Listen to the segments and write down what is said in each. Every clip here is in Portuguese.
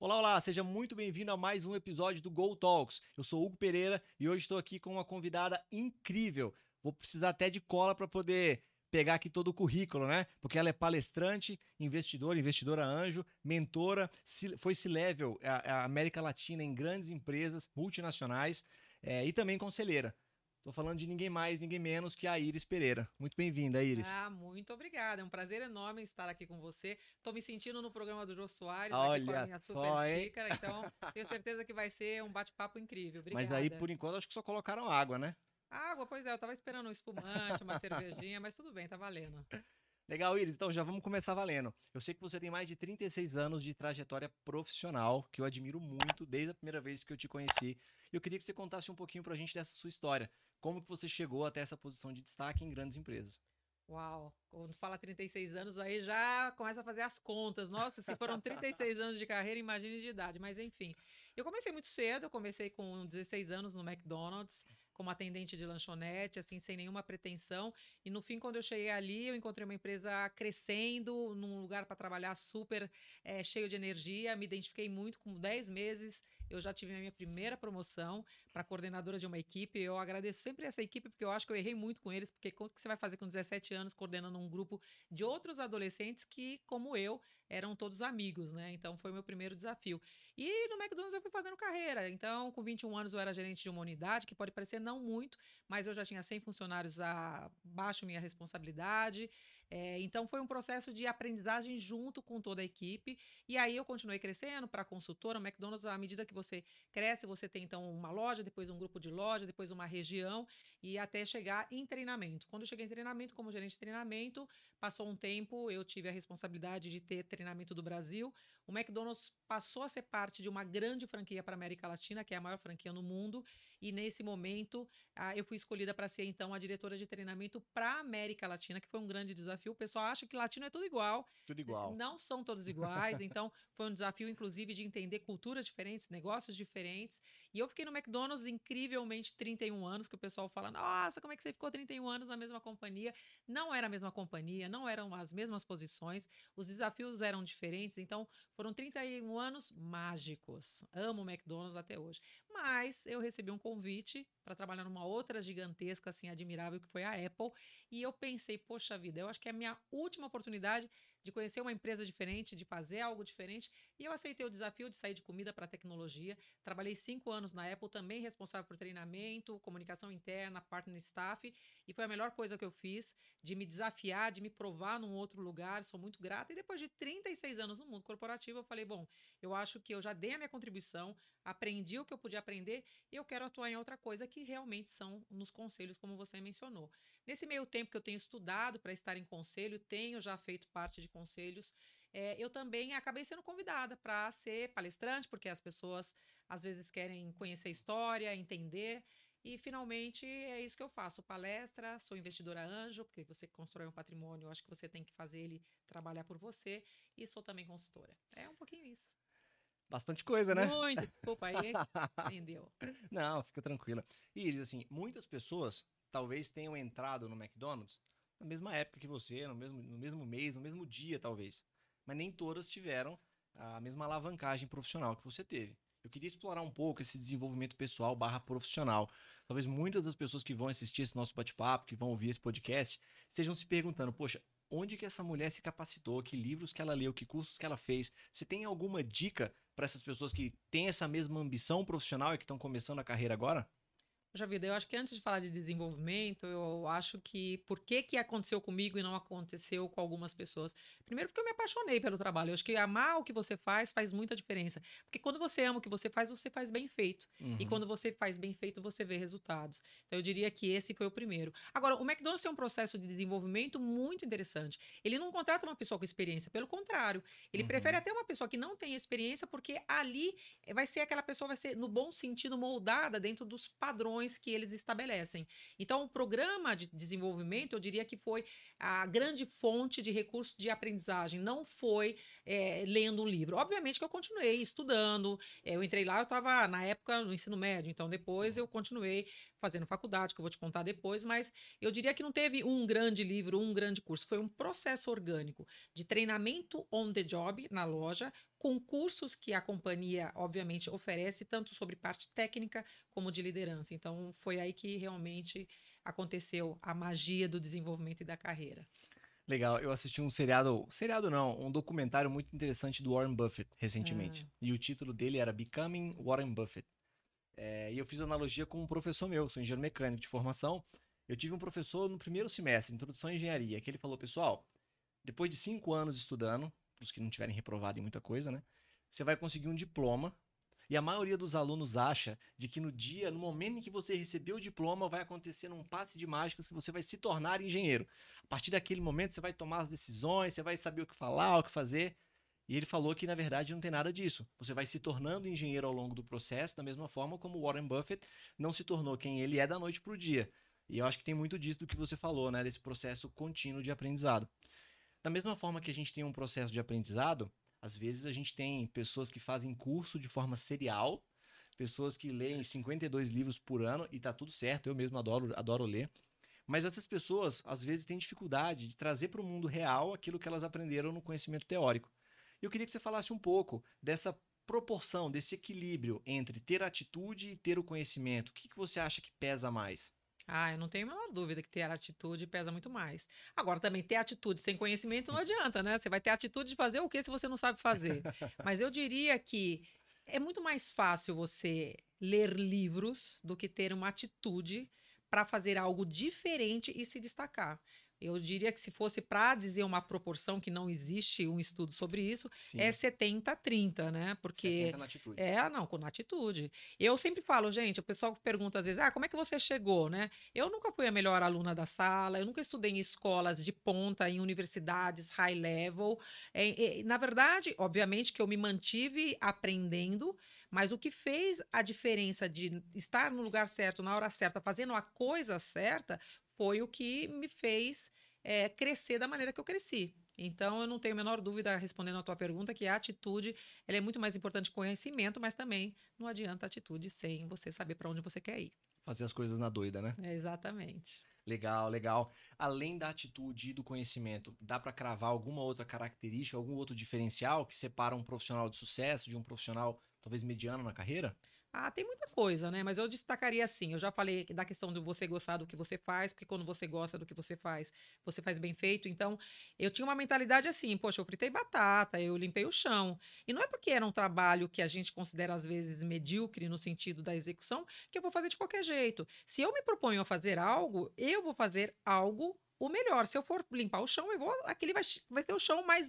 Olá, olá, seja muito bem-vindo a mais um episódio do Go Talks. Eu sou Hugo Pereira e hoje estou aqui com uma convidada incrível. Vou precisar até de cola para poder pegar aqui todo o currículo, né? Porque ela é palestrante, investidora, investidora anjo, mentora, foi C-Level, a, América Latina em grandes empresas multinacionais é, e também conselheira. Estou falando de ninguém mais, ninguém menos que a Iris Pereira. Muito bem-vinda, Iris. Ah, muito obrigada. É um prazer enorme estar aqui com você. Estou me sentindo no programa do Jô Soares, Olha aqui com a minha só, super xícara. Então, tenho certeza que vai ser um bate-papo incrível. Obrigada. Mas aí, por enquanto, acho que só colocaram água, né? Água, pois é. Eu estava esperando um espumante, uma cervejinha, mas tudo bem, tá valendo. Legal, Iris. Então já vamos começar valendo. Eu sei que você tem mais de 36 anos de trajetória profissional, que eu admiro muito desde a primeira vez que eu te conheci. E eu queria que você contasse um pouquinho pra gente dessa sua história. Como que você chegou até essa posição de destaque em grandes empresas? Uau, quando fala 36 anos, aí já começa a fazer as contas. Nossa, se foram 36 anos de carreira, imagine de idade. Mas enfim, eu comecei muito cedo, eu comecei com 16 anos no McDonald's, como atendente de lanchonete, assim, sem nenhuma pretensão. E no fim, quando eu cheguei ali, eu encontrei uma empresa crescendo, num lugar para trabalhar super é, cheio de energia. Me identifiquei muito com 10 meses eu já tive a minha primeira promoção para coordenadora de uma equipe. Eu agradeço sempre essa equipe, porque eu acho que eu errei muito com eles, porque o que você vai fazer com 17 anos coordenando um grupo de outros adolescentes que, como eu, eram todos amigos, né? Então foi meu primeiro desafio. E no McDonald's eu fui fazendo carreira. Então, com 21 anos eu era gerente de uma unidade, que pode parecer não muito, mas eu já tinha 100 funcionários abaixo minha responsabilidade. É, então foi um processo de aprendizagem junto com toda a equipe. E aí eu continuei crescendo para consultora. O McDonald's, à medida que você cresce, você tem então uma loja, depois um grupo de loja, depois uma região e até chegar em treinamento. Quando eu cheguei em treinamento, como gerente de treinamento, passou um tempo, eu tive a responsabilidade de ter treinamento do Brasil. O McDonald's passou a ser parte de uma grande franquia para a América Latina, que é a maior franquia no mundo, e nesse momento ah, eu fui escolhida para ser então a diretora de treinamento para a América Latina, que foi um grande desafio. O pessoal acha que latino é tudo igual. Tudo igual. Não são todos iguais, então foi um desafio inclusive de entender culturas diferentes, negócios diferentes. E eu fiquei no McDonald's incrivelmente 31 anos, que o pessoal fala: "Nossa, como é que você ficou 31 anos na mesma companhia?". Não era a mesma companhia, não eram as mesmas posições, os desafios eram diferentes, então foram 31 anos mágicos. Amo o McDonald's até hoje. Mas eu recebi um convite para trabalhar numa outra gigantesca, assim, admirável, que foi a Apple. E eu pensei, poxa vida, eu acho que é a minha última oportunidade de conhecer uma empresa diferente, de fazer algo diferente. E eu aceitei o desafio de sair de comida para tecnologia. Trabalhei cinco anos na Apple, também responsável por treinamento, comunicação interna, partner staff. E foi a melhor coisa que eu fiz, de me desafiar, de me provar num outro lugar. Sou muito grata. E depois de 36 anos no mundo corporativo, eu falei, bom, eu acho que eu já dei a minha contribuição, aprendi o que eu podia aprender e eu quero atuar em outra coisa que realmente são nos conselhos, como você mencionou. Nesse meio tempo que eu tenho estudado para estar em conselho, tenho já feito parte de conselhos, é, eu também acabei sendo convidada para ser palestrante, porque as pessoas às vezes querem conhecer a história, entender. E finalmente é isso que eu faço: palestra, sou investidora anjo, porque você constrói um patrimônio, acho que você tem que fazer ele trabalhar por você, e sou também consultora. É um pouquinho isso. Bastante coisa, né? Muito, desculpa aí. Entendeu? Não, fica tranquila. E assim, muitas pessoas talvez tenham entrado no McDonald's na mesma época que você, no mesmo, no mesmo mês, no mesmo dia, talvez. Mas nem todas tiveram a mesma alavancagem profissional que você teve. Eu queria explorar um pouco esse desenvolvimento pessoal barra profissional. Talvez muitas das pessoas que vão assistir esse nosso bate-papo, que vão ouvir esse podcast, estejam se perguntando, poxa, onde que essa mulher se capacitou, que livros que ela leu, que cursos que ela fez. Você tem alguma dica para essas pessoas que têm essa mesma ambição profissional e que estão começando a carreira agora? Poxa vida, eu acho que antes de falar de desenvolvimento, eu acho que por que que aconteceu comigo e não aconteceu com algumas pessoas? Primeiro porque eu me apaixonei pelo trabalho. Eu acho que amar o que você faz faz muita diferença. Porque quando você ama o que você faz, você faz bem feito. Uhum. E quando você faz bem feito, você vê resultados. Então eu diria que esse foi o primeiro. Agora, o McDonald's tem um processo de desenvolvimento muito interessante. Ele não contrata uma pessoa com experiência, pelo contrário, ele uhum. prefere até uma pessoa que não tem experiência, porque ali vai ser aquela pessoa vai ser no bom sentido moldada dentro dos padrões que eles estabelecem. Então, o programa de desenvolvimento, eu diria que foi a grande fonte de recurso de aprendizagem, não foi é, lendo um livro. Obviamente que eu continuei estudando, é, eu entrei lá, eu estava na época no ensino médio, então depois eu continuei fazendo faculdade, que eu vou te contar depois, mas eu diria que não teve um grande livro, um grande curso, foi um processo orgânico de treinamento on the job na loja, com cursos que a companhia, obviamente, oferece, tanto sobre parte técnica como de liderança. Então, foi aí que realmente aconteceu a magia do desenvolvimento e da carreira. Legal, eu assisti um seriado, seriado não, um documentário muito interessante do Warren Buffett recentemente. Ah. E o título dele era Becoming Warren Buffett. É, e eu fiz analogia com um professor meu, sou engenheiro mecânico de formação. Eu tive um professor no primeiro semestre, Introdução à Engenharia, que ele falou, pessoal, depois de cinco anos estudando, os que não tiverem reprovado em muita coisa, né? Você vai conseguir um diploma e a maioria dos alunos acha de que no dia, no momento em que você receber o diploma, vai acontecer um passe de mágicas que você vai se tornar engenheiro. A partir daquele momento, você vai tomar as decisões, você vai saber o que falar, o que fazer. E ele falou que, na verdade, não tem nada disso. Você vai se tornando engenheiro ao longo do processo, da mesma forma como Warren Buffett não se tornou quem ele é da noite para o dia. E eu acho que tem muito disso do que você falou, né? Desse processo contínuo de aprendizado. Da mesma forma que a gente tem um processo de aprendizado, às vezes a gente tem pessoas que fazem curso de forma serial, pessoas que leem 52 livros por ano e tá tudo certo, eu mesmo adoro, adoro ler. Mas essas pessoas, às vezes, têm dificuldade de trazer para o mundo real aquilo que elas aprenderam no conhecimento teórico. E eu queria que você falasse um pouco dessa proporção, desse equilíbrio entre ter atitude e ter o conhecimento. O que, que você acha que pesa mais? Ah, eu não tenho a menor dúvida que ter atitude pesa muito mais. Agora, também ter atitude sem conhecimento não adianta, né? Você vai ter atitude de fazer o que se você não sabe fazer? Mas eu diria que é muito mais fácil você ler livros do que ter uma atitude para fazer algo diferente e se destacar. Eu diria que se fosse para dizer uma proporção que não existe um estudo sobre isso, Sim. é 70-30, né? Porque 70 na atitude. É, não, com atitude. Eu sempre falo, gente, o pessoal pergunta às vezes: "Ah, como é que você chegou, né?" Eu nunca fui a melhor aluna da sala, eu nunca estudei em escolas de ponta, em universidades high level. É, é, na verdade, obviamente que eu me mantive aprendendo, mas o que fez a diferença de estar no lugar certo, na hora certa, fazendo a coisa certa, foi o que me fez é, crescer da maneira que eu cresci. Então, eu não tenho a menor dúvida, respondendo a tua pergunta, que a atitude ela é muito mais importante que conhecimento, mas também não adianta atitude sem você saber para onde você quer ir. Fazer as coisas na doida, né? É, exatamente. Legal, legal. Além da atitude e do conhecimento, dá para cravar alguma outra característica, algum outro diferencial que separa um profissional de sucesso de um profissional talvez mediano na carreira? Ah, tem muita coisa, né? Mas eu destacaria assim. Eu já falei da questão de você gostar do que você faz, porque quando você gosta do que você faz, você faz bem feito. Então, eu tinha uma mentalidade assim: poxa, eu fritei batata, eu limpei o chão. E não é porque era um trabalho que a gente considera às vezes medíocre no sentido da execução, que eu vou fazer de qualquer jeito. Se eu me proponho a fazer algo, eu vou fazer algo o melhor. Se eu for limpar o chão, eu vou. Aquele vai, vai ter o chão mais,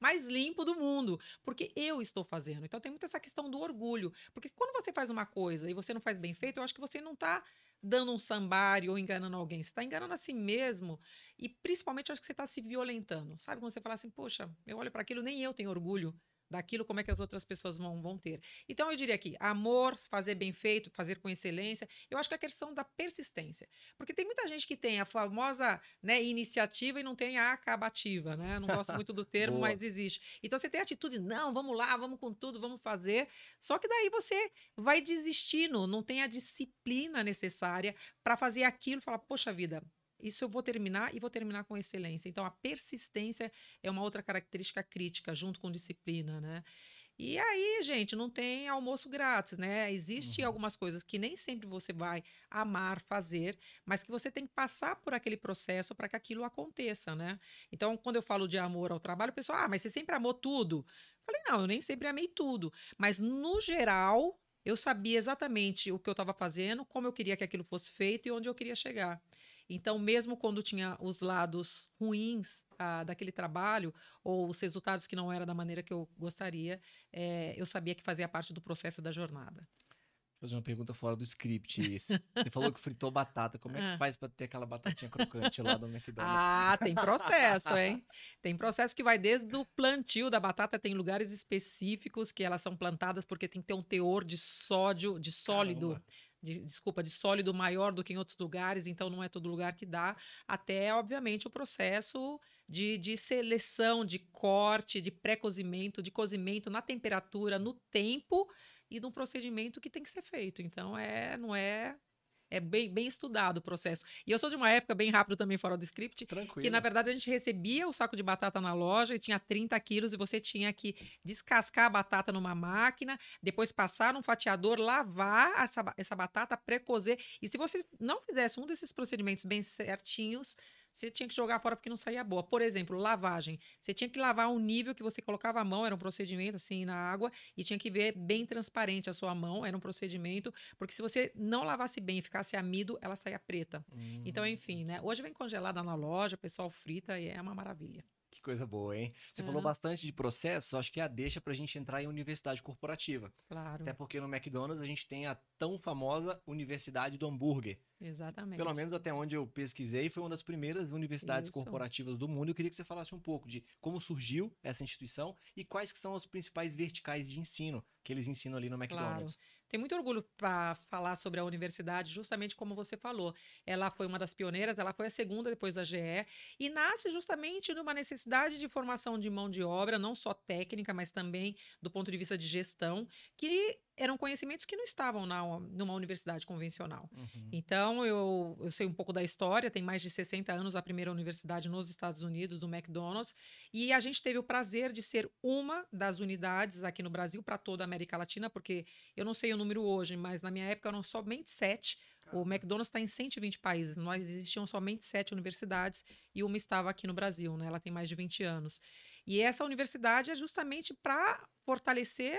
mais limpo do mundo. Porque eu estou fazendo. Então tem muita essa questão do orgulho. Porque quando você faz uma coisa e você não faz bem feito, eu acho que você não está dando um sambário ou enganando alguém. Você está enganando a si mesmo. E principalmente acho que você está se violentando. Sabe quando você fala assim, poxa, eu olho para aquilo, nem eu tenho orgulho daquilo, como é que as outras pessoas vão, vão ter. Então, eu diria aqui, amor, fazer bem feito, fazer com excelência. Eu acho que é a questão da persistência. Porque tem muita gente que tem a famosa né, iniciativa e não tem a acabativa, né? Não gosto muito do termo, mas existe. Então, você tem a atitude, não, vamos lá, vamos com tudo, vamos fazer. Só que daí você vai desistindo, não tem a disciplina necessária para fazer aquilo, falar, poxa vida, isso eu vou terminar e vou terminar com excelência. Então, a persistência é uma outra característica crítica, junto com disciplina, né? E aí, gente, não tem almoço grátis, né? Existem uhum. algumas coisas que nem sempre você vai amar fazer, mas que você tem que passar por aquele processo para que aquilo aconteça, né? Então, quando eu falo de amor ao trabalho, o pessoal, ah, mas você sempre amou tudo? Eu falei, não, eu nem sempre amei tudo, mas no geral, eu sabia exatamente o que eu estava fazendo, como eu queria que aquilo fosse feito e onde eu queria chegar. Então, mesmo quando tinha os lados ruins ah, daquele trabalho, ou os resultados que não eram da maneira que eu gostaria, é, eu sabia que fazia parte do processo da jornada. Vou fazer uma pergunta fora do script. Você falou que fritou batata. Como é que ah. faz para ter aquela batatinha crocante lá do McDonald's? Ah, tem processo, hein? Tem processo que vai desde o plantio da batata. Tem lugares específicos que elas são plantadas porque tem que ter um teor de sódio, de sólido. Caramba de, desculpa, de sólido maior do que em outros lugares, então não é todo lugar que dá, até, obviamente, o processo de, de seleção, de corte, de pré-cozimento, de cozimento na temperatura, no tempo e no procedimento que tem que ser feito. Então, é, não é é bem, bem estudado o processo. E eu sou de uma época bem rápido também fora do script, Tranquilo. que na verdade a gente recebia o saco de batata na loja e tinha 30 quilos e você tinha que descascar a batata numa máquina, depois passar num fatiador, lavar essa, essa batata, pré-cozer. E se você não fizesse um desses procedimentos bem certinhos, você tinha que jogar fora porque não saía boa. Por exemplo, lavagem. Você tinha que lavar um nível que você colocava a mão, era um procedimento assim na água, e tinha que ver bem transparente a sua mão, era um procedimento, porque se você não lavasse bem e ficasse amido, ela saía preta. Hum. Então, enfim, né? Hoje vem congelada na loja, o pessoal frita e é uma maravilha. Que coisa boa, hein? Você uhum. falou bastante de processo, acho que é a deixa pra gente entrar em universidade corporativa. Claro. Até porque no McDonald's a gente tem a tão famosa Universidade do Hambúrguer. Exatamente. Pelo menos até onde eu pesquisei, foi uma das primeiras universidades Isso. corporativas do mundo. Eu queria que você falasse um pouco de como surgiu essa instituição e quais que são os principais verticais de ensino que eles ensinam ali no McDonald's. Claro. Tenho muito orgulho para falar sobre a universidade, justamente como você falou. Ela foi uma das pioneiras, ela foi a segunda depois da GE, e nasce justamente numa necessidade de formação de mão de obra, não só técnica, mas também do ponto de vista de gestão, que eram conhecimentos que não estavam na, numa universidade convencional. Uhum. Então, eu, eu sei um pouco da história, tem mais de 60 anos a primeira universidade nos Estados Unidos, do McDonald's, e a gente teve o prazer de ser uma das unidades aqui no Brasil para toda a América Latina, porque eu não sei o número hoje, mas na minha época eram somente sete. O McDonald's está em 120 países, nós existiam somente sete universidades e uma estava aqui no Brasil, né? Ela tem mais de 20 anos. E essa universidade é justamente para fortalecer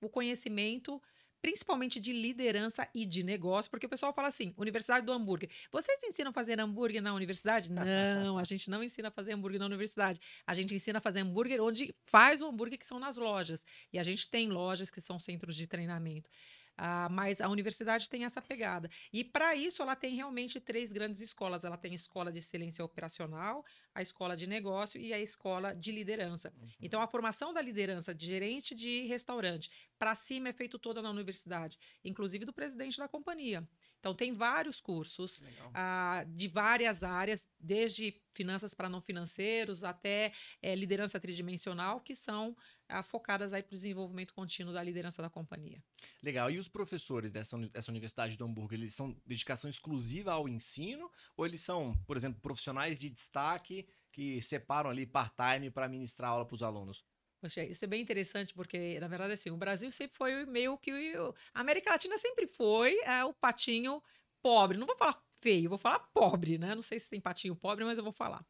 o conhecimento principalmente de liderança e de negócio, porque o pessoal fala assim: Universidade do Hambúrguer. Vocês ensinam a fazer hambúrguer na universidade? Não, a gente não ensina a fazer hambúrguer na universidade. A gente ensina a fazer hambúrguer onde faz o hambúrguer, que são nas lojas. E a gente tem lojas que são centros de treinamento. Ah, mas a universidade tem essa pegada. E para isso ela tem realmente três grandes escolas. Ela tem a escola de excelência operacional, a escola de negócio e a escola de liderança. Uhum. Então a formação da liderança de gerente de restaurante para cima é feito toda na universidade, inclusive do presidente da companhia. Então tem vários cursos ah, de várias áreas, desde finanças para não financeiros até é, liderança tridimensional, que são focadas aí para o desenvolvimento contínuo da liderança da companhia. Legal. E os professores dessa, dessa Universidade do Hamburgo, eles são dedicação exclusiva ao ensino ou eles são, por exemplo, profissionais de destaque que separam ali part-time para ministrar aula para os alunos? Poxa, isso é bem interessante, porque, na verdade, assim, o Brasil sempre foi meio que. A América Latina sempre foi é, o patinho pobre. Não vou falar feio, vou falar pobre, né? Não sei se tem patinho pobre, mas eu vou falar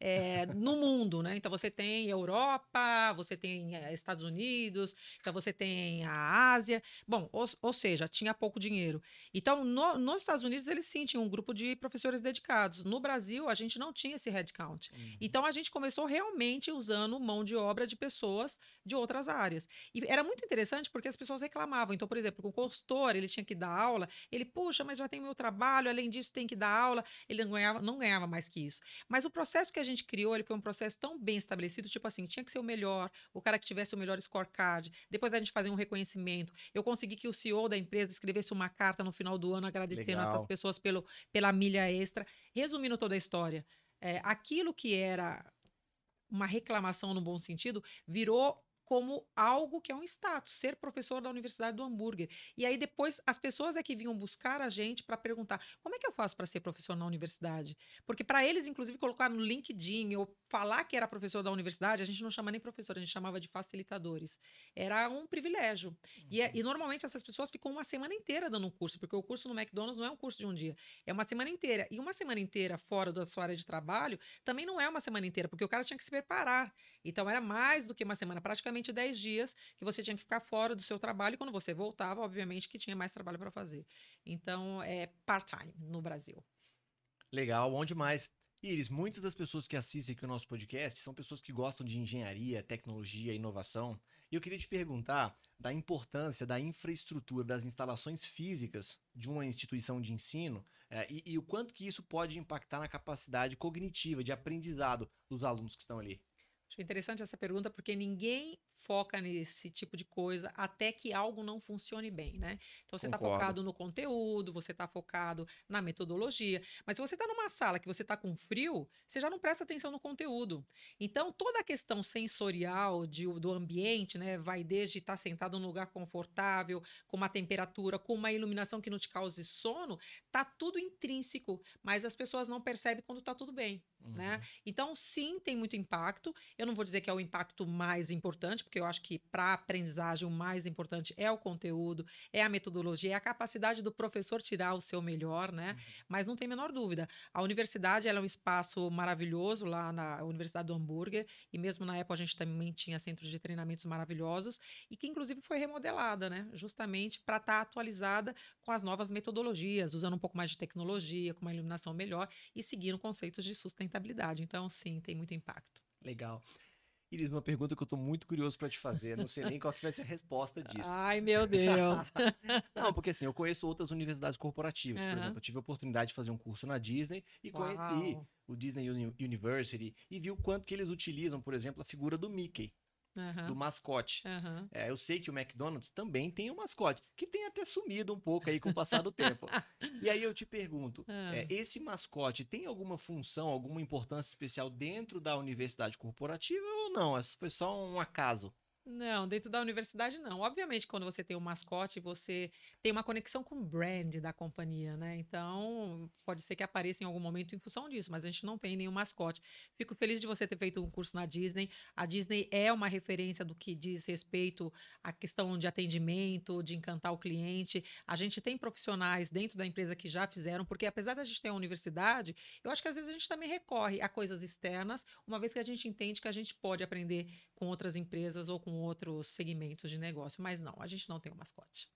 é, no mundo, né? Então você tem Europa, você tem é, Estados Unidos, então você tem a Ásia. Bom, ou, ou seja, tinha pouco dinheiro. Então, no, nos Estados Unidos, eles sim tinham um grupo de professores dedicados. No Brasil, a gente não tinha esse headcount. Uhum. Então, a gente começou realmente usando mão de obra de pessoas de outras áreas. E era muito interessante porque as pessoas reclamavam. Então, por exemplo, o consultor, ele tinha que dar aula, ele, puxa, mas já tem meu trabalho, além disso, tem que dar aula. Ele não ganhava, não ganhava mais que isso. Mas o processo que a gente criou, ele foi um processo tão bem estabelecido, tipo assim, tinha que ser o melhor, o cara que tivesse o melhor scorecard, depois a gente fazer um reconhecimento. Eu consegui que o CEO da empresa escrevesse uma carta no final do ano agradecendo Legal. essas pessoas pelo, pela milha extra. Resumindo toda a história, é, aquilo que era uma reclamação no bom sentido virou como algo que é um status, ser professor da Universidade do Hambúrguer. E aí depois as pessoas é que vinham buscar a gente para perguntar: como é que eu faço para ser professor na universidade? Porque para eles, inclusive, colocar no LinkedIn ou falar que era professor da universidade, a gente não chama nem professor, a gente chamava de facilitadores. Era um privilégio. Uhum. E, e normalmente essas pessoas ficam uma semana inteira dando um curso, porque o curso no McDonald's não é um curso de um dia, é uma semana inteira. E uma semana inteira fora da sua área de trabalho também não é uma semana inteira, porque o cara tinha que se preparar. Então era mais do que uma semana, praticamente 10 dias que você tinha que ficar fora do seu trabalho e quando você voltava, obviamente que tinha mais trabalho para fazer. Então é part-time no Brasil. Legal, bom demais. Iris, muitas das pessoas que assistem aqui o nosso podcast são pessoas que gostam de engenharia, tecnologia, inovação. E eu queria te perguntar da importância da infraestrutura, das instalações físicas de uma instituição de ensino é, e, e o quanto que isso pode impactar na capacidade cognitiva de aprendizado dos alunos que estão ali. Interessante essa pergunta porque ninguém foca nesse tipo de coisa até que algo não funcione bem, né? Então você está focado no conteúdo, você está focado na metodologia, mas se você está numa sala que você está com frio, você já não presta atenção no conteúdo. Então toda a questão sensorial de, do ambiente, né, vai desde estar tá sentado num lugar confortável, com uma temperatura, com uma iluminação que não te cause sono, tá tudo intrínseco, mas as pessoas não percebem quando está tudo bem, né? uhum. né? Então sim, tem muito impacto. Eu não vou dizer que é o impacto mais importante, porque eu acho que para a aprendizagem o mais importante é o conteúdo, é a metodologia, é a capacidade do professor tirar o seu melhor, né? Uhum. Mas não tem a menor dúvida. A universidade é um espaço maravilhoso lá na Universidade do Hambúrguer, e mesmo na época a gente também tinha centros de treinamentos maravilhosos, e que inclusive foi remodelada, né? Justamente para estar tá atualizada com as novas metodologias, usando um pouco mais de tecnologia, com uma iluminação melhor e seguindo conceitos de sustentabilidade. Então, sim, tem muito impacto. Legal. Iris, uma pergunta que eu estou muito curioso para te fazer, não sei nem qual que vai ser a resposta disso. Ai, meu Deus. não, porque assim, eu conheço outras universidades corporativas, uhum. por exemplo, eu tive a oportunidade de fazer um curso na Disney e Uau. conheci o Disney University e vi o quanto que eles utilizam, por exemplo, a figura do Mickey uhum. do mascote. Uhum. É, eu sei que o McDonald's também tem um mascote, que tem até sumido um pouco aí com o passar do tempo. E aí eu te pergunto, uhum. é, esse mascote tem alguma função, alguma importância especial dentro da universidade corporativa ou não? Foi só um acaso? Não, dentro da universidade não. Obviamente, quando você tem um mascote, você tem uma conexão com o brand da companhia, né? Então, pode ser que apareça em algum momento em função disso, mas a gente não tem nenhum mascote. Fico feliz de você ter feito um curso na Disney. A Disney é uma referência do que diz respeito à questão de atendimento, de encantar o cliente. A gente tem profissionais dentro da empresa que já fizeram, porque apesar da gente ter uma universidade, eu acho que às vezes a gente também recorre a coisas externas, uma vez que a gente entende que a gente pode aprender com outras empresas ou com outros segmentos de negócio, mas não, a gente não tem um mascote.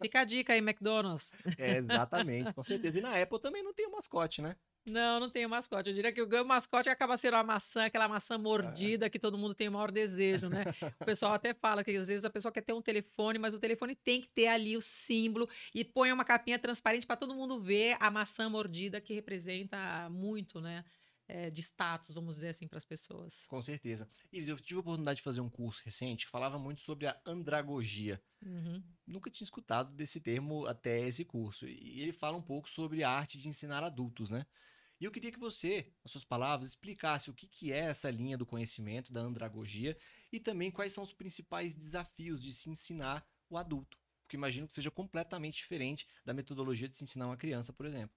Fica a dica aí, McDonald's. É, exatamente, com certeza. E na Apple também não tem um mascote, né? Não, não tem um mascote. Eu diria que o mascote acaba sendo a maçã, aquela maçã mordida é. que todo mundo tem o maior desejo, né? O pessoal até fala que às vezes a pessoa quer ter um telefone, mas o telefone tem que ter ali o símbolo e põe uma capinha transparente para todo mundo ver a maçã mordida que representa muito, né? É, de status, vamos dizer assim, para as pessoas. Com certeza. Iris, eu tive a oportunidade de fazer um curso recente que falava muito sobre a andragogia. Uhum. Nunca tinha escutado desse termo até esse curso. E ele fala um pouco sobre a arte de ensinar adultos, né? E eu queria que você, as suas palavras, explicasse o que, que é essa linha do conhecimento da andragogia e também quais são os principais desafios de se ensinar o adulto. Porque imagino que seja completamente diferente da metodologia de se ensinar uma criança, por exemplo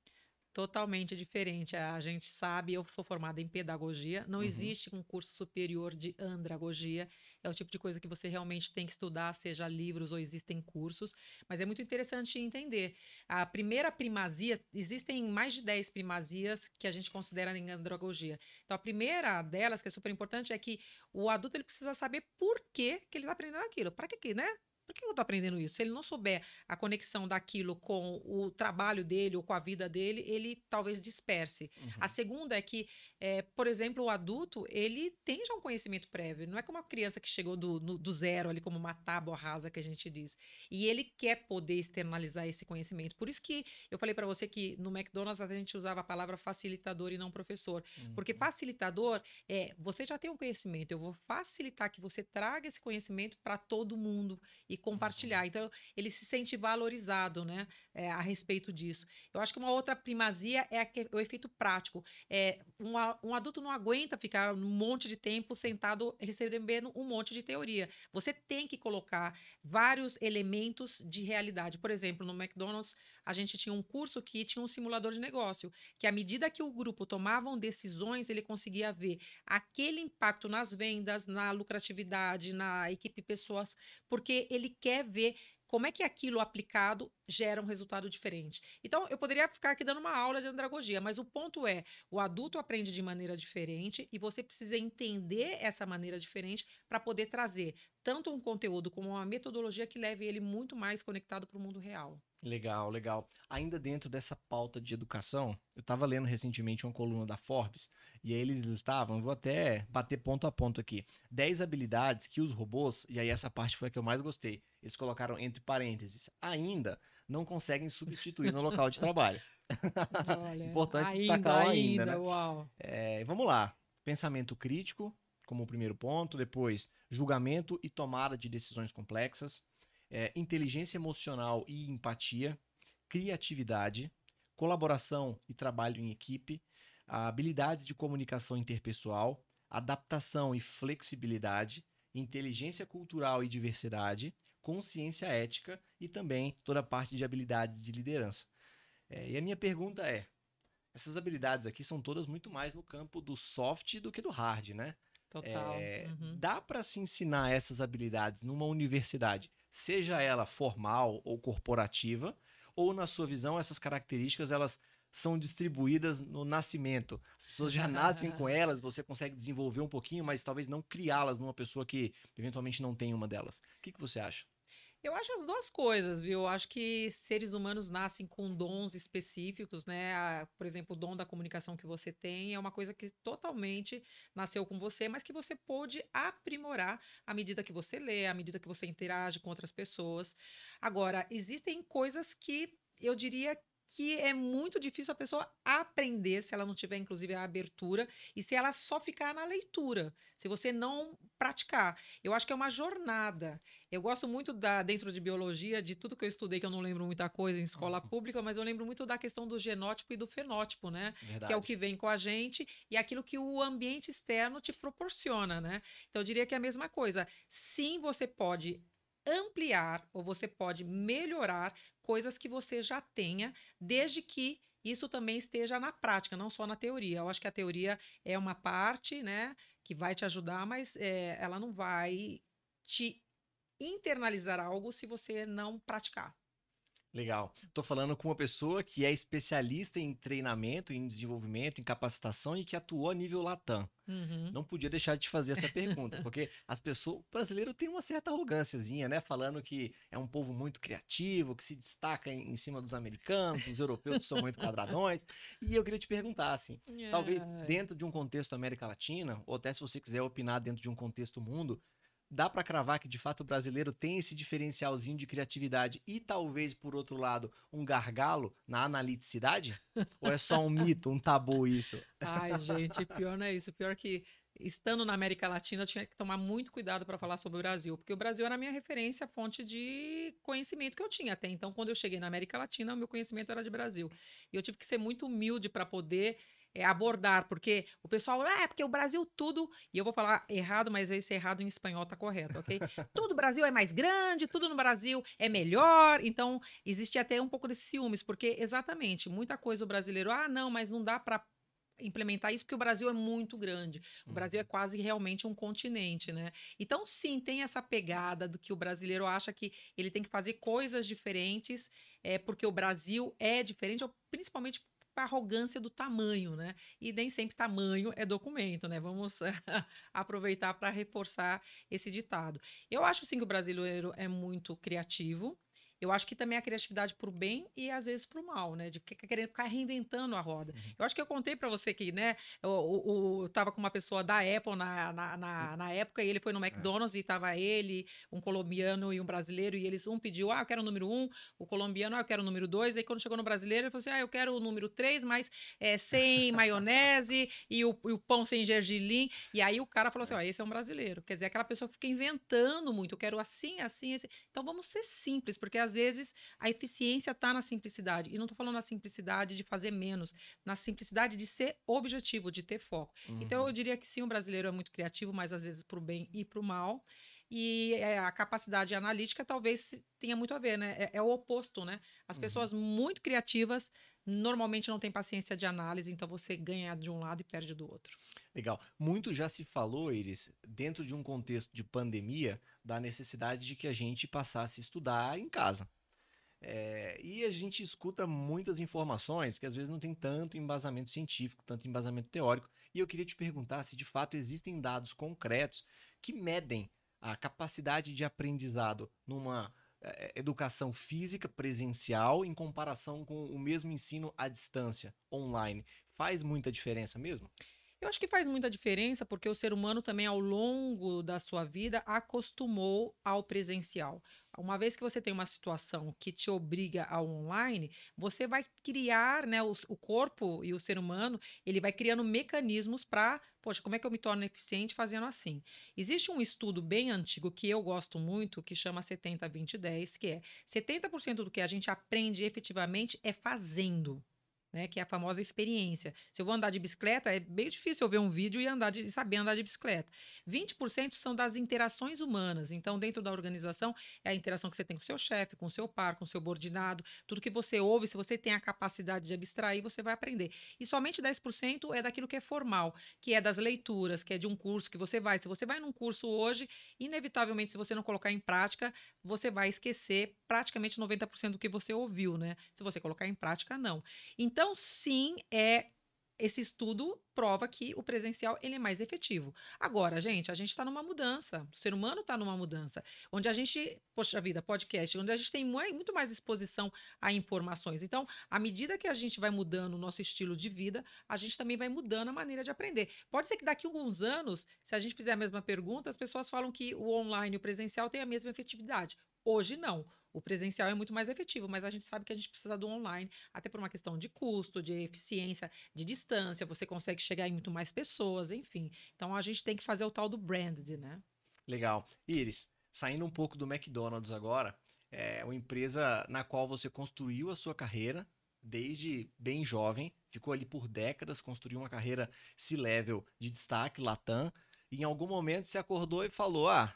totalmente diferente. A gente sabe, eu sou formada em pedagogia, não uhum. existe um curso superior de andragogia. É o tipo de coisa que você realmente tem que estudar, seja livros ou existem cursos. Mas é muito interessante entender. A primeira primazia, existem mais de 10 primazias que a gente considera em andragogia. Então, a primeira delas, que é super importante, é que o adulto ele precisa saber por que, que ele está aprendendo aquilo. Para que, né? Por que eu estou aprendendo isso? Se ele não souber a conexão daquilo com o trabalho dele ou com a vida dele, ele talvez disperse. Uhum. A segunda é que, é, por exemplo, o adulto, ele tem já um conhecimento prévio. Não é como uma criança que chegou do, no, do zero ali, como uma tábua rasa que a gente diz. E ele quer poder externalizar esse conhecimento. Por isso que eu falei para você que no McDonald's a gente usava a palavra facilitador e não professor. Uhum. Porque facilitador é, você já tem um conhecimento, eu vou facilitar que você traga esse conhecimento para todo mundo e compartilhar. Então, ele se sente valorizado, né, é, a respeito disso. Eu acho que uma outra primazia é o efeito prático. É, um, um adulto não aguenta ficar um monte de tempo sentado recebendo um monte de teoria. Você tem que colocar vários elementos de realidade. Por exemplo, no McDonald's, a gente tinha um curso que tinha um simulador de negócio, que à medida que o grupo tomavam decisões, ele conseguia ver aquele impacto nas vendas, na lucratividade, na equipe pessoas, porque ele quer ver como é que aquilo aplicado gera um resultado diferente. Então, eu poderia ficar aqui dando uma aula de andragogia, mas o ponto é, o adulto aprende de maneira diferente e você precisa entender essa maneira diferente para poder trazer tanto um conteúdo como uma metodologia que leve ele muito mais conectado para o mundo real. Legal, legal. Ainda dentro dessa pauta de educação, eu estava lendo recentemente uma coluna da Forbes e aí eles listavam, vou até bater ponto a ponto aqui, 10 habilidades que os robôs, e aí essa parte foi a que eu mais gostei, eles colocaram entre parênteses, ainda não conseguem substituir no local de trabalho. Olha, Importante ainda, destacar ainda, ainda né? Uau. É, vamos lá. Pensamento crítico, como o primeiro ponto, depois julgamento e tomada de decisões complexas, é, inteligência emocional e empatia, criatividade, colaboração e trabalho em equipe, habilidades de comunicação interpessoal, adaptação e flexibilidade, inteligência cultural e diversidade, consciência ética e também toda a parte de habilidades de liderança. É, e a minha pergunta é: essas habilidades aqui são todas muito mais no campo do soft do que do hard, né? Total. É, uhum. Dá para se ensinar essas habilidades numa universidade, seja ela formal ou corporativa, ou na sua visão essas características elas são distribuídas no nascimento. As pessoas já nascem com elas, você consegue desenvolver um pouquinho, mas talvez não criá-las numa pessoa que eventualmente não tem uma delas. O que, que você acha? Eu acho as duas coisas, viu? Eu acho que seres humanos nascem com dons específicos, né? Por exemplo, o dom da comunicação que você tem é uma coisa que totalmente nasceu com você, mas que você pôde aprimorar à medida que você lê, à medida que você interage com outras pessoas. Agora, existem coisas que eu diria que é muito difícil a pessoa aprender se ela não tiver, inclusive, a abertura e se ela só ficar na leitura, se você não praticar. Eu acho que é uma jornada. Eu gosto muito da dentro de biologia, de tudo que eu estudei, que eu não lembro muita coisa em escola Uhum. pública, mas eu lembro muito da questão do genótipo e do fenótipo, né? Verdade. Que é o que vem com a gente e aquilo que o ambiente externo te proporciona, né? Então eu diria que é a mesma coisa. Sim, você pode ampliar ou você pode melhorar coisas que você já tenha, desde que isso também esteja na prática, não só na teoria. Eu acho que a teoria é uma parte, né, que vai te ajudar, mas é, ela não vai te internalizar algo se você não praticar. Legal. Tô falando com uma pessoa que é especialista em treinamento, em desenvolvimento, em capacitação e que atuou a nível Latam. Uhum. Não podia deixar de te fazer essa pergunta, porque as pessoas, o brasileiro tem uma certa arrogânciazinha, né? Falando que é um povo muito criativo, que se destaca em, em cima dos americanos, dos europeus que são muito quadradões. E eu queria te perguntar, assim, talvez Ai. dentro de um contexto América Latina, ou até se você quiser opinar dentro de um contexto mundo, dá pra cravar que de fato o brasileiro tem esse diferencialzinho de criatividade e talvez, por outro lado, um gargalo na analiticidade? ou é só um mito, um tabu isso? Ai, gente, pior não é isso. Pior que estando na América Latina, eu tinha que tomar muito cuidado para falar sobre o Brasil, porque o Brasil era a minha referência, a fonte de conhecimento que eu tinha até. Então, quando eu cheguei na América Latina, o meu conhecimento era de Brasil. E eu tive que ser muito humilde para poder é, abordar, porque o pessoal, ah, é porque o Brasil tudo, e eu vou falar errado, mas esse errado em espanhol tá correto, ok? tudo no Brasil é mais grande, tudo no Brasil é melhor, então existe até um pouco desse ciúmes, porque exatamente, muita coisa o brasileiro, ah, não, mas não dá para implementar isso porque o Brasil é muito grande. O Brasil é quase realmente um continente, né? Então, sim, tem essa pegada do que o brasileiro acha que ele tem que fazer coisas diferentes, é porque o Brasil é diferente, ou principalmente a arrogância do tamanho, né? E nem sempre tamanho é documento, né? Vamos aproveitar para reforçar esse ditado. Eu acho sim que o brasileiro é muito criativo. Eu acho que também a criatividade para o bem e às vezes para o mal, né? De ficar querendo ficar reinventando a roda. Uhum. Eu acho que eu contei para você que, né? Eu, tava com uma pessoa da Apple na, na, na, na época e ele foi no McDonald's e tava ele, um colombiano e um brasileiro e eles um pediu, ah, eu quero o número um, o colombiano, ah, eu quero o número dois. Aí quando chegou no brasileiro ele falou assim, ah, eu quero o número três, mas é, sem maionese e o, e o pão sem gergelim. E aí o cara falou assim, ó, esse é um brasileiro. Quer dizer, aquela pessoa que fica inventando muito, eu quero assim, assim, assim. Então vamos ser simples, porque às vezes a eficiência está na simplicidade. E não estou falando na simplicidade de fazer menos, na simplicidade de ser objetivo, de ter foco. Então Uhum. eu diria que sim, o brasileiro é muito criativo, mas às vezes para o bem e para o mal. E é, a capacidade analítica talvez tenha muito a ver, né? É, é o oposto, né? As Uhum. pessoas muito criativas normalmente não têm paciência de análise, então você ganha de um lado e perde do outro. Legal. Muito já se falou, Iris, dentro de um contexto de pandemia, da necessidade de que a gente passasse a estudar em casa. É, e a gente escuta muitas informações que às vezes não tem tanto embasamento científico, tanto embasamento teórico. E eu queria te perguntar se de fato existem dados concretos que medem a capacidade de aprendizado numa eh, educação física presencial em comparação com o mesmo ensino à distância, online. Faz muita diferença mesmo? Eu acho que faz muita diferença porque o ser humano também, ao longo da sua vida, acostumou ao presencial. Uma vez que você tem uma situação que te obriga ao online, você vai criar, né, o, o corpo e o ser humano, ele vai criando mecanismos para, poxa, como é que eu me torno eficiente fazendo assim? Existe um estudo bem antigo que eu gosto muito, que chama 70 20 10, que é 70% do que a gente aprende efetivamente é fazendo né? Que é a famosa experiência. Se eu vou andar de bicicleta, é bem difícil eu ver um vídeo e andar de, saber andar de bicicleta. 20% são das interações humanas. Então, dentro da organização, é a interação que você tem com o seu chefe, com o seu par, com o seu subordinado, tudo que você ouve, se você tem a capacidade de abstrair, você vai aprender. E somente 10% é daquilo que é formal, que é das leituras, que é de um curso que você vai. Se você vai num curso hoje, inevitavelmente, se você não colocar em prática, você vai esquecer praticamente 90% do que você ouviu, né? Se você colocar em prática, não. Então, então, sim, é esse estudo prova que o presencial ele é mais efetivo. Agora, gente, a gente está numa mudança. O ser humano está numa mudança. Onde a gente, poxa vida, podcast, onde a gente tem muito mais exposição a informações. Então, à medida que a gente vai mudando o nosso estilo de vida, a gente também vai mudando a maneira de aprender. Pode ser que daqui a alguns anos, se a gente fizer a mesma pergunta, as pessoas falam que o online e o presencial têm a mesma efetividade. Hoje, não. O presencial é muito mais efetivo, mas a gente sabe que a gente precisa do online, até por uma questão de custo, de eficiência, de distância, você consegue chegar em muito mais pessoas, enfim. Então a gente tem que fazer o tal do branded, né? Legal. Iris, saindo um pouco do McDonald's agora, é uma empresa na qual você construiu a sua carreira desde bem jovem, ficou ali por décadas, construiu uma carreira C-level de destaque, Latam, e em algum momento se acordou e falou: "Ah,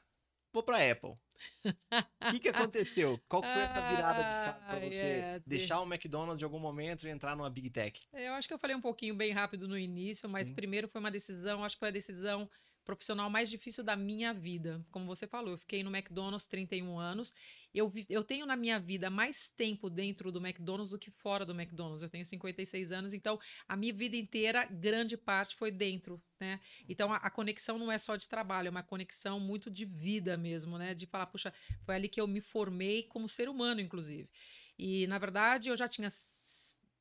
vou para Apple". O que, que aconteceu? Qual foi essa virada de para você é, deixar o McDonald's de algum momento e entrar numa Big Tech? Eu acho que eu falei um pouquinho bem rápido no início, mas Sim. primeiro foi uma decisão, acho que foi a decisão profissional mais difícil da minha vida. Como você falou, eu fiquei no McDonald's 31 anos. Eu, eu tenho na minha vida mais tempo dentro do McDonald's do que fora do McDonald's. Eu tenho 56 anos, então a minha vida inteira, grande parte foi dentro, né? Então a, a conexão não é só de trabalho, é uma conexão muito de vida mesmo, né? De falar, puxa, foi ali que eu me formei como ser humano, inclusive. E, na verdade, eu já tinha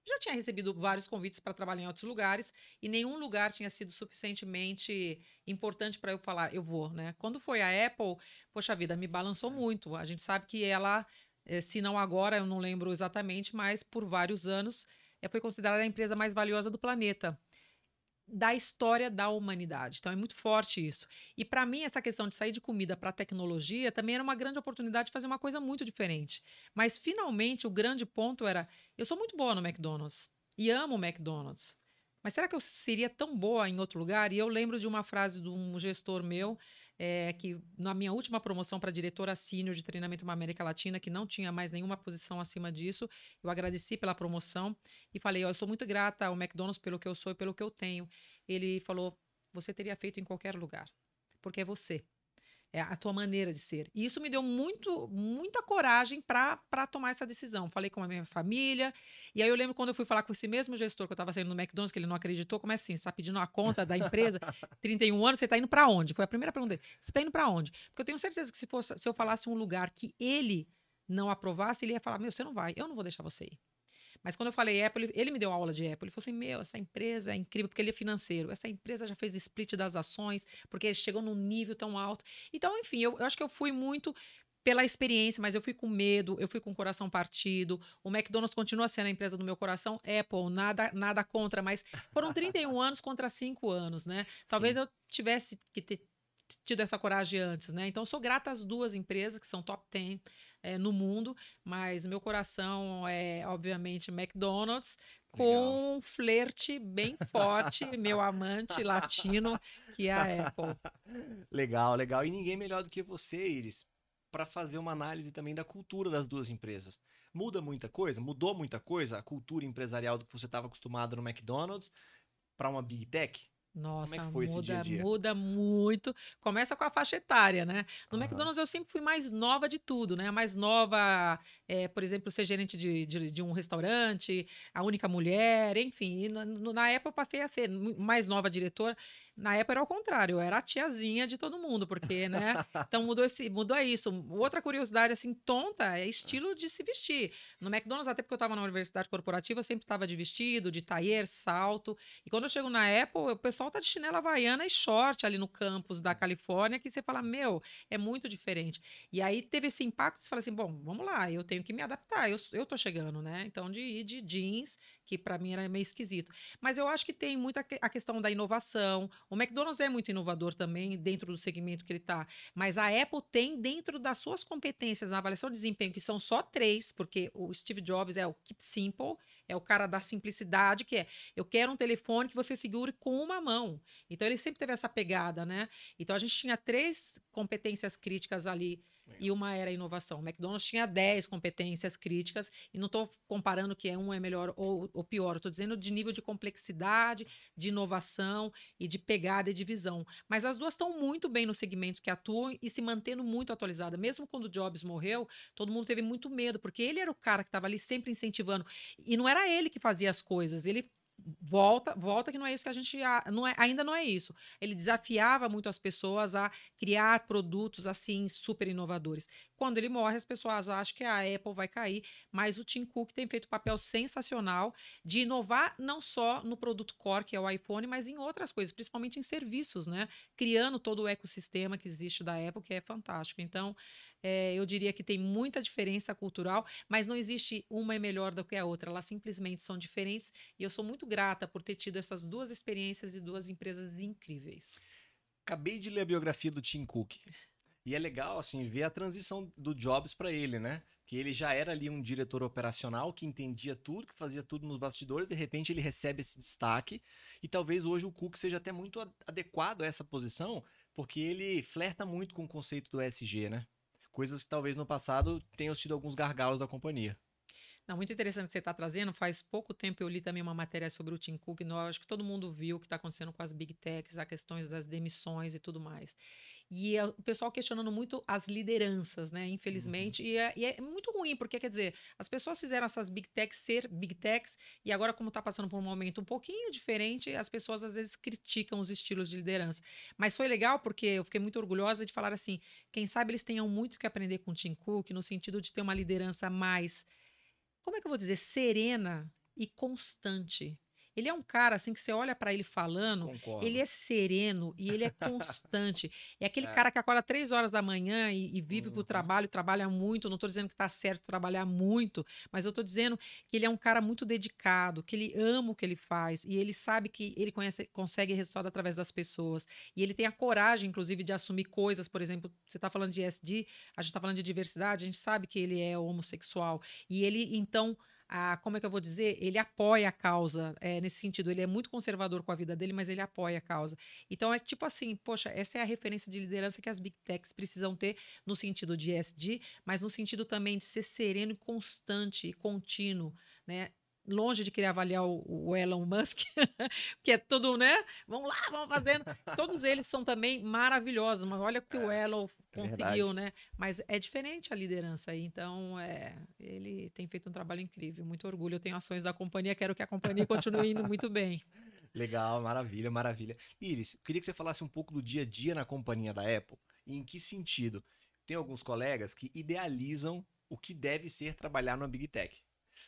já tinha recebido vários convites para trabalhar em outros lugares e nenhum lugar tinha sido suficientemente importante para eu falar, eu vou, né? Quando foi a Apple, poxa vida, me balançou muito. A gente sabe que ela, eh, se não agora, eu não lembro exatamente, mas por vários anos, eh, foi considerada a empresa mais valiosa do planeta da história da humanidade. Então é muito forte isso. E para mim essa questão de sair de comida para tecnologia também era uma grande oportunidade de fazer uma coisa muito diferente. Mas finalmente o grande ponto era eu sou muito boa no McDonald's e amo o McDonald's. Mas será que eu seria tão boa em outro lugar? E eu lembro de uma frase de um gestor meu é, que na minha última promoção para diretora sênior de treinamento na América Latina, que não tinha mais nenhuma posição acima disso, eu agradeci pela promoção e falei: oh, eu sou muito grata ao McDonald's pelo que eu sou e pelo que eu tenho. Ele falou: você teria feito em qualquer lugar, porque é você é a tua maneira de ser. E isso me deu muito, muita coragem para tomar essa decisão. Falei com a minha família, e aí eu lembro quando eu fui falar com esse mesmo gestor que eu estava saindo no McDonald's, que ele não acreditou, como é assim? Você está pedindo a conta da empresa, 31 anos, você está indo para onde? Foi a primeira pergunta dele. Você está indo para onde? Porque eu tenho certeza que se, fosse, se eu falasse um lugar que ele não aprovasse, ele ia falar: Meu, você não vai, eu não vou deixar você ir. Mas quando eu falei Apple, ele me deu aula de Apple. Ele falou assim: Meu, essa empresa é incrível, porque ele é financeiro. Essa empresa já fez split das ações, porque chegou num nível tão alto. Então, enfim, eu, eu acho que eu fui muito pela experiência, mas eu fui com medo, eu fui com o coração partido. O McDonald's continua sendo a empresa do meu coração. Apple, nada, nada contra, mas foram 31 anos contra 5 anos, né? Talvez Sim. eu tivesse que ter tido essa coragem antes, né? Então, sou grata às duas empresas que são top 10 é, no mundo, mas meu coração é, obviamente, McDonald's, com um flerte bem forte, meu amante latino, que é a Apple. Legal, legal. E ninguém melhor do que você, Iris, para fazer uma análise também da cultura das duas empresas. Muda muita coisa? Mudou muita coisa a cultura empresarial do que você estava acostumado no McDonald's para uma Big Tech? Nossa, Como é que foi muda, esse dia a dia? muda muito. Começa com a faixa etária, né? No uhum. McDonald's eu sempre fui mais nova de tudo, né? A mais nova, é, por exemplo, ser gerente de, de, de, um restaurante, a única mulher, enfim. Na, na época eu passei a ser mais nova diretora. Na época era ao contrário, eu era a tiazinha de todo mundo, porque, né? Então mudou, esse, mudou isso. Outra curiosidade, assim, tonta, é estilo de se vestir. No McDonald's, até porque eu estava na universidade corporativa, eu sempre estava de vestido, de taier, salto. E quando eu chego na Apple, o pessoal tá de chinela havaiana e short ali no campus da Califórnia, que você fala, meu, é muito diferente. E aí teve esse impacto, você fala assim, bom, vamos lá, eu tenho que me adaptar, eu, eu tô chegando, né? Então, de ir de jeans, que para mim era meio esquisito. Mas eu acho que tem muita a questão da inovação. O McDonald's é muito inovador também dentro do segmento que ele está. Mas a Apple tem dentro das suas competências na avaliação de desempenho, que são só três, porque o Steve Jobs é o Keep Simple, é o cara da simplicidade, que é eu quero um telefone que você segure com uma mão. Então ele sempre teve essa pegada, né? Então a gente tinha três competências críticas ali e uma era inovação. O McDonald's tinha 10 competências críticas, e não estou comparando que é um é melhor ou, ou pior, estou dizendo de nível de complexidade, de inovação e de pegada e de visão. Mas as duas estão muito bem nos segmentos que atuam e se mantendo muito atualizada. Mesmo quando o Jobs morreu, todo mundo teve muito medo, porque ele era o cara que estava ali sempre incentivando. E não era ele que fazia as coisas, ele volta, volta que não é isso que a gente não é, ainda não é isso. Ele desafiava muito as pessoas a criar produtos assim super inovadores. Quando ele morre, as pessoas acham que a Apple vai cair, mas o Tim Cook tem feito um papel sensacional de inovar não só no produto core, que é o iPhone, mas em outras coisas, principalmente em serviços, né? Criando todo o ecossistema que existe da Apple, que é fantástico. Então, é, eu diria que tem muita diferença cultural, mas não existe uma é melhor do que a outra. Elas simplesmente são diferentes e eu sou muito grata por ter tido essas duas experiências e duas empresas incríveis. Acabei de ler a biografia do Tim Cook. E é legal, assim, ver a transição do Jobs para ele, né? Que ele já era ali um diretor operacional que entendia tudo, que fazia tudo nos bastidores, de repente ele recebe esse destaque. E talvez hoje o Cook seja até muito adequado a essa posição, porque ele flerta muito com o conceito do SG, né? Coisas que talvez no passado tenham sido alguns gargalos da companhia. Não, muito interessante que você está trazendo. Faz pouco tempo eu li também uma matéria sobre o Tim Cook. Não, acho que todo mundo viu o que está acontecendo com as big techs, as questões das demissões e tudo mais. E é, o pessoal questionando muito as lideranças, né? Infelizmente. Uhum. E, é, e, é, muito ruim, porque quer dizer, as pessoas fizeram essas big techs ser big techs, e agora, como está passando por um momento um pouquinho diferente, as pessoas às vezes criticam os estilos de liderança. Mas foi legal porque eu fiquei muito orgulhosa de falar assim: quem sabe eles tenham muito que aprender com o Tim Cook, no sentido de ter uma liderança mais. Como é que eu vou dizer? Serena e constante. Ele é um cara assim que você olha para ele falando, Concordo. ele é sereno e ele é constante. é aquele é. cara que acorda três horas da manhã e, e vive uhum. para o trabalho, trabalha muito. Não estou dizendo que está certo trabalhar muito, mas eu estou dizendo que ele é um cara muito dedicado, que ele ama o que ele faz e ele sabe que ele conhece, consegue resultado através das pessoas. E ele tem a coragem, inclusive, de assumir coisas. Por exemplo, você está falando de SD, a gente está falando de diversidade, a gente sabe que ele é homossexual e ele então a, como é que eu vou dizer? Ele apoia a causa, é, nesse sentido. Ele é muito conservador com a vida dele, mas ele apoia a causa. Então é tipo assim, poxa, essa é a referência de liderança que as big techs precisam ter no sentido de SD, mas no sentido também de ser sereno e constante e contínuo, né? Longe de querer avaliar o, o Elon Musk, que é tudo, né? Vamos lá, vamos fazendo. Todos eles são também maravilhosos, mas olha o que é, o Elon é conseguiu, né? Mas é diferente a liderança aí, então é, ele tem feito um trabalho incrível, muito orgulho. Eu tenho ações da companhia, quero que a companhia continue indo muito bem. Legal, maravilha, maravilha. Iris, queria que você falasse um pouco do dia a dia na companhia da Apple. E em que sentido? Tem alguns colegas que idealizam o que deve ser trabalhar numa Big Tech.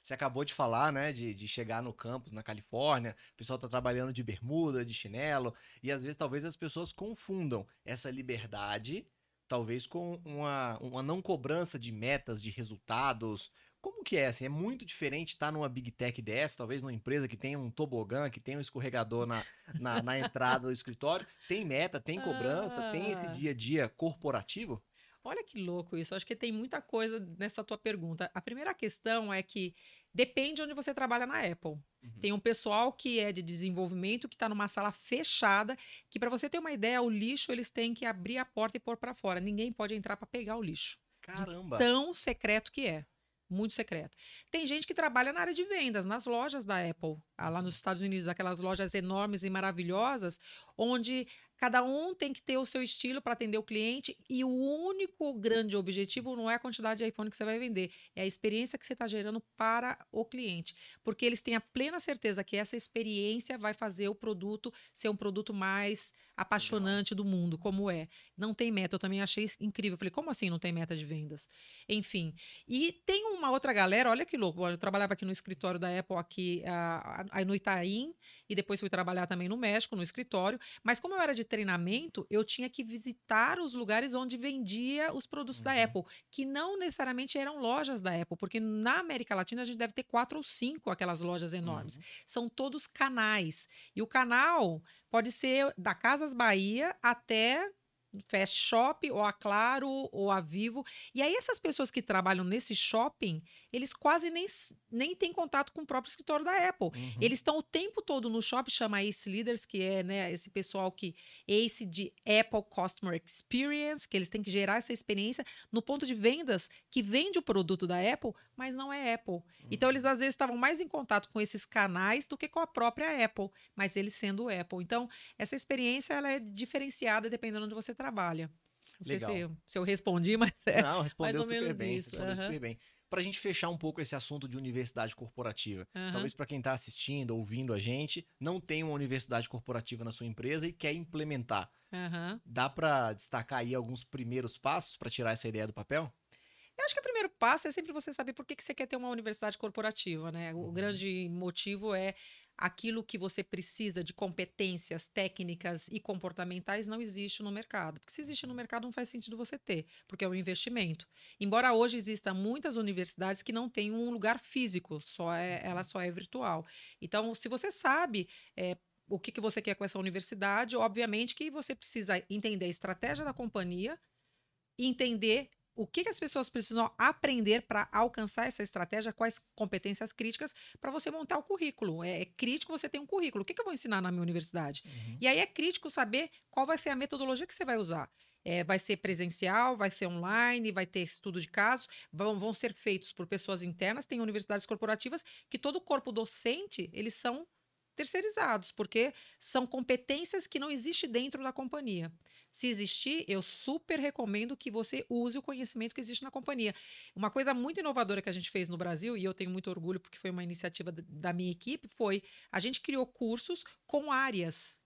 Você acabou de falar, né, de, de chegar no campus na Califórnia, o pessoal está trabalhando de bermuda, de chinelo, e às vezes talvez as pessoas confundam essa liberdade, talvez com uma, uma não cobrança de metas, de resultados. Como que é? Assim, é muito diferente estar numa Big Tech dessa, talvez numa empresa que tem um tobogã, que tem um escorregador na, na, na entrada do escritório. Tem meta, tem cobrança, ah. tem esse ah. dia a dia corporativo? Olha que louco isso. Acho que tem muita coisa nessa tua pergunta. A primeira questão é que depende onde você trabalha na Apple. Uhum. Tem um pessoal que é de desenvolvimento que está numa sala fechada, que para você ter uma ideia, o lixo eles têm que abrir a porta e pôr para fora. Ninguém pode entrar para pegar o lixo. Caramba. tão secreto que é muito secreto. Tem gente que trabalha na área de vendas, nas lojas da Apple, ah, lá nos Estados Unidos, aquelas lojas enormes e maravilhosas, onde Cada um tem que ter o seu estilo para atender o cliente e o único grande objetivo não é a quantidade de iPhone que você vai vender, é a experiência que você está gerando para o cliente. Porque eles têm a plena certeza que essa experiência vai fazer o produto ser um produto mais apaixonante do mundo, como é. Não tem meta, eu também achei incrível. Eu falei, como assim não tem meta de vendas? Enfim. E tem uma outra galera, olha que louco. Eu trabalhava aqui no escritório da Apple, aqui uh, no Itaim, e depois fui trabalhar também no México, no escritório. Mas como eu era de treinamento, eu tinha que visitar os lugares onde vendia os produtos uhum. da Apple, que não necessariamente eram lojas da Apple, porque na América Latina a gente deve ter quatro ou cinco aquelas lojas enormes. Uhum. São todos canais. E o canal pode ser da Casas Bahia até Fast Shop, ou a Claro, ou a Vivo. E aí, essas pessoas que trabalham nesse shopping, eles quase nem, nem têm contato com o próprio escritório da Apple. Uhum. Eles estão o tempo todo no shopping, chama Ace Leaders, que é né, esse pessoal que. Ace de Apple Customer Experience, que eles têm que gerar essa experiência no ponto de vendas que vende o produto da Apple, mas não é Apple. Uhum. Então, eles às vezes estavam mais em contato com esses canais do que com a própria Apple, mas eles sendo Apple. Então, essa experiência ela é diferenciada dependendo de onde você trabalha. Não Legal. sei se, se, eu respondi, mas é Não, respondeu mais ou menos bem, isso. Respondeu uhum. super bem para a gente fechar um pouco esse assunto de universidade corporativa. Uhum. Talvez para quem está assistindo, ouvindo a gente, não tem uma universidade corporativa na sua empresa e quer implementar. Uhum. Dá para destacar aí alguns primeiros passos para tirar essa ideia do papel? Eu acho que o primeiro passo é sempre você saber por que, que você quer ter uma universidade corporativa, né? O uhum. grande motivo é aquilo que você precisa de competências técnicas e comportamentais não existe no mercado. Porque se existe no mercado, não faz sentido você ter, porque é um investimento. Embora hoje exista muitas universidades que não têm um lugar físico, só é, ela só é virtual. Então, se você sabe. É, o que, que você quer com essa universidade? Obviamente que você precisa entender a estratégia da companhia, entender o que, que as pessoas precisam aprender para alcançar essa estratégia, quais competências críticas para você montar o currículo. É, é, crítico você ter um currículo. O que, que eu vou ensinar na minha universidade? Uhum. E aí é crítico saber qual vai ser a metodologia que você vai usar. É, vai ser presencial, vai ser online, vai ter estudo de caso, vão, vão ser feitos por pessoas internas. Tem universidades corporativas que todo o corpo docente, eles são terceirizados, porque são competências que não existem dentro da companhia. Se existir, eu super recomendo que você use o conhecimento que existe na companhia. Uma coisa muito inovadora que a gente fez no Brasil, e eu tenho muito orgulho porque foi uma iniciativa da minha equipe, foi a gente criou cursos com áreas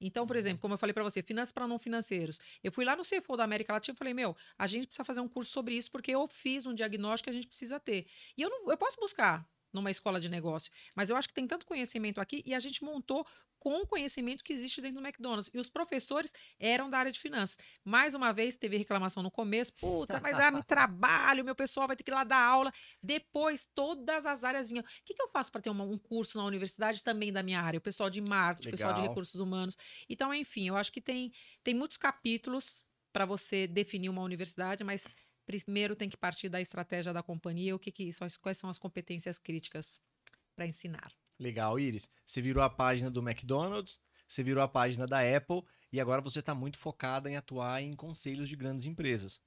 então, por exemplo, como eu falei para você, finanças para não financeiros. Eu fui lá no CFO da América Latina e falei: "Meu, a gente precisa fazer um curso sobre isso porque eu fiz um diagnóstico que a gente precisa ter". E eu não eu posso buscar numa escola de negócio. Mas eu acho que tem tanto conhecimento aqui e a gente montou com o conhecimento que existe dentro do McDonald's. E os professores eram da área de finanças. Mais uma vez, teve reclamação no começo. Puta, vai dar-me trabalho, meu pessoal vai ter que ir lá dar aula. Depois, todas as áreas vinham. O que, que eu faço para ter uma, um curso na universidade também da minha área? O pessoal de marketing, o pessoal de recursos humanos. Então, enfim, eu acho que tem, tem muitos capítulos para você definir uma universidade, mas primeiro tem que partir da estratégia da companhia, o que, que quais são as competências críticas para ensinar. Legal, Iris. Você virou a página do McDonald's, você virou a página da Apple e agora você está muito focada em atuar em conselhos de grandes empresas.